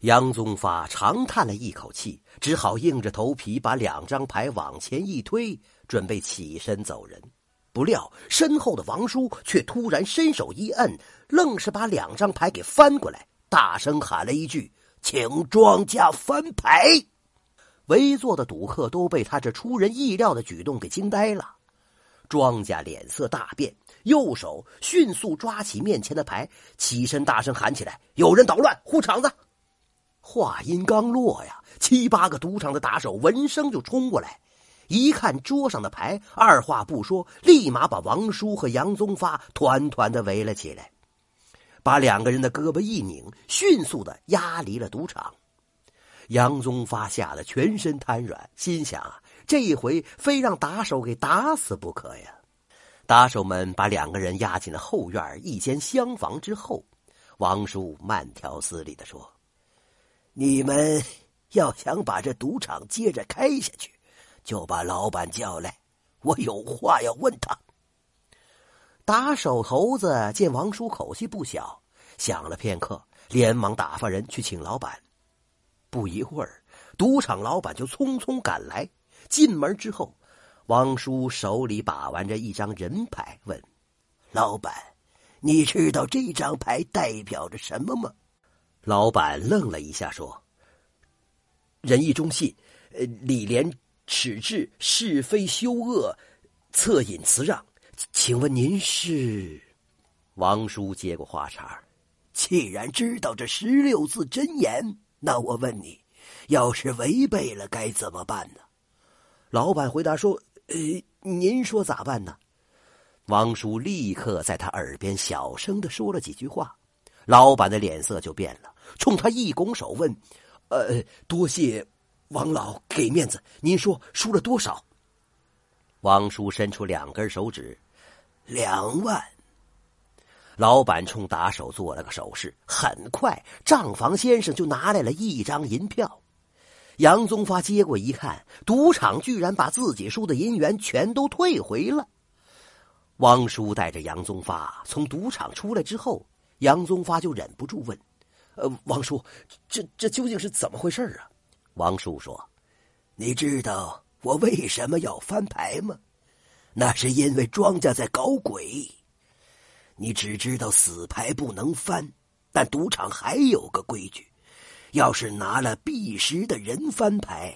杨宗发长叹了一口气，只好硬着头皮把两张牌往前一推，准备起身走人。不料身后的王叔却突然伸手一摁，愣是把两张牌给翻过来，大声喊了一句：“请庄家翻牌！”围坐的赌客都被他这出人意料的举动给惊呆了。庄家脸色大变，右手迅速抓起面前的牌，起身大声喊起来：“有人捣乱，护场子！”话音刚落呀，七八个赌场的打手闻声就冲过来，一看桌上的牌，二话不说，立马把王叔和杨宗发团团的围了起来，把两个人的胳膊一拧，迅速的押离了赌场。杨宗发吓得全身瘫软，心想啊，这一回非让打手给打死不可呀！打手们把两个人押进了后院一间厢房之后，王叔慢条斯理的说。你们要想把这赌场接着开下去，就把老板叫来，我有话要问他。打手猴子见王叔口气不小，想了片刻，连忙打发人去请老板。不一会儿，赌场老板就匆匆赶来。进门之后，王叔手里把玩着一张人牌，问：“老板，你知道这张牌代表着什么吗？”老板愣了一下，说：“仁义忠信，呃，礼廉耻治，是非羞恶，恻隐辞让。请问您是？”王叔接过话茬：“既然知道这十六字真言，那我问你，要是违背了该怎么办呢？”老板回答说：“呃，您说咋办呢？”王叔立刻在他耳边小声的说了几句话，老板的脸色就变了。冲他一拱手问：“呃，多谢王老给面子，您说输了多少？”王叔伸出两根手指：“两万。”老板冲打手做了个手势，很快账房先生就拿来了一张银票。杨宗发接过一看，赌场居然把自己输的银元全都退回了。王叔带着杨宗发从赌场出来之后，杨宗发就忍不住问。呃，王叔，这这究竟是怎么回事啊？王叔说：“你知道我为什么要翻牌吗？那是因为庄家在搞鬼。你只知道死牌不能翻，但赌场还有个规矩：要是拿了必时的人翻牌，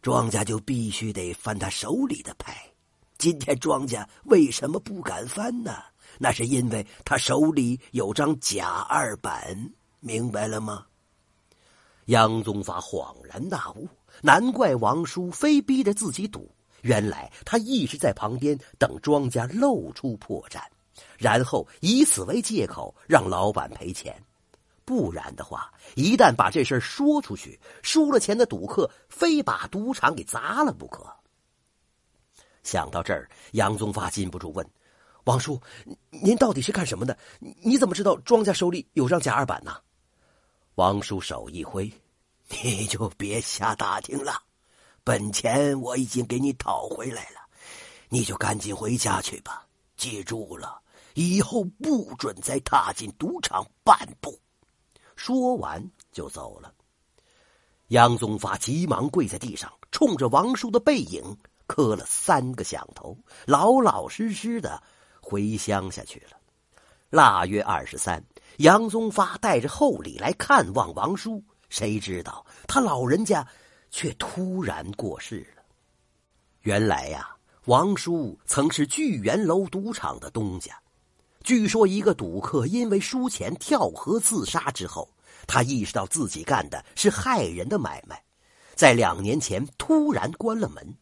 庄家就必须得翻他手里的牌。今天庄家为什么不敢翻呢？那是因为他手里有张假二板。”明白了吗？杨宗发恍然大悟，难怪王叔非逼着自己赌，原来他一直在旁边等庄家露出破绽，然后以此为借口让老板赔钱。不然的话，一旦把这事说出去，输了钱的赌客非把赌场给砸了不可。想到这儿，杨宗发禁不住问：“王叔，您到底是干什么的？你怎么知道庄家手里有张假二板呢？”王叔手一挥：“ 你就别瞎打听了，本钱我已经给你讨回来了，你就赶紧回家去吧。记住了，以后不准再踏进赌场半步。”说完就走了。杨宗发急忙跪在地上，冲着王叔的背影磕了三个响头，老老实实的回乡下去了。腊月二十三。杨宗发带着厚礼来看望王叔，谁知道他老人家却突然过世了。原来呀，王叔曾是聚源楼赌场的东家。据说一个赌客因为输钱跳河自杀之后，他意识到自己干的是害人的买卖，在两年前突然关了门。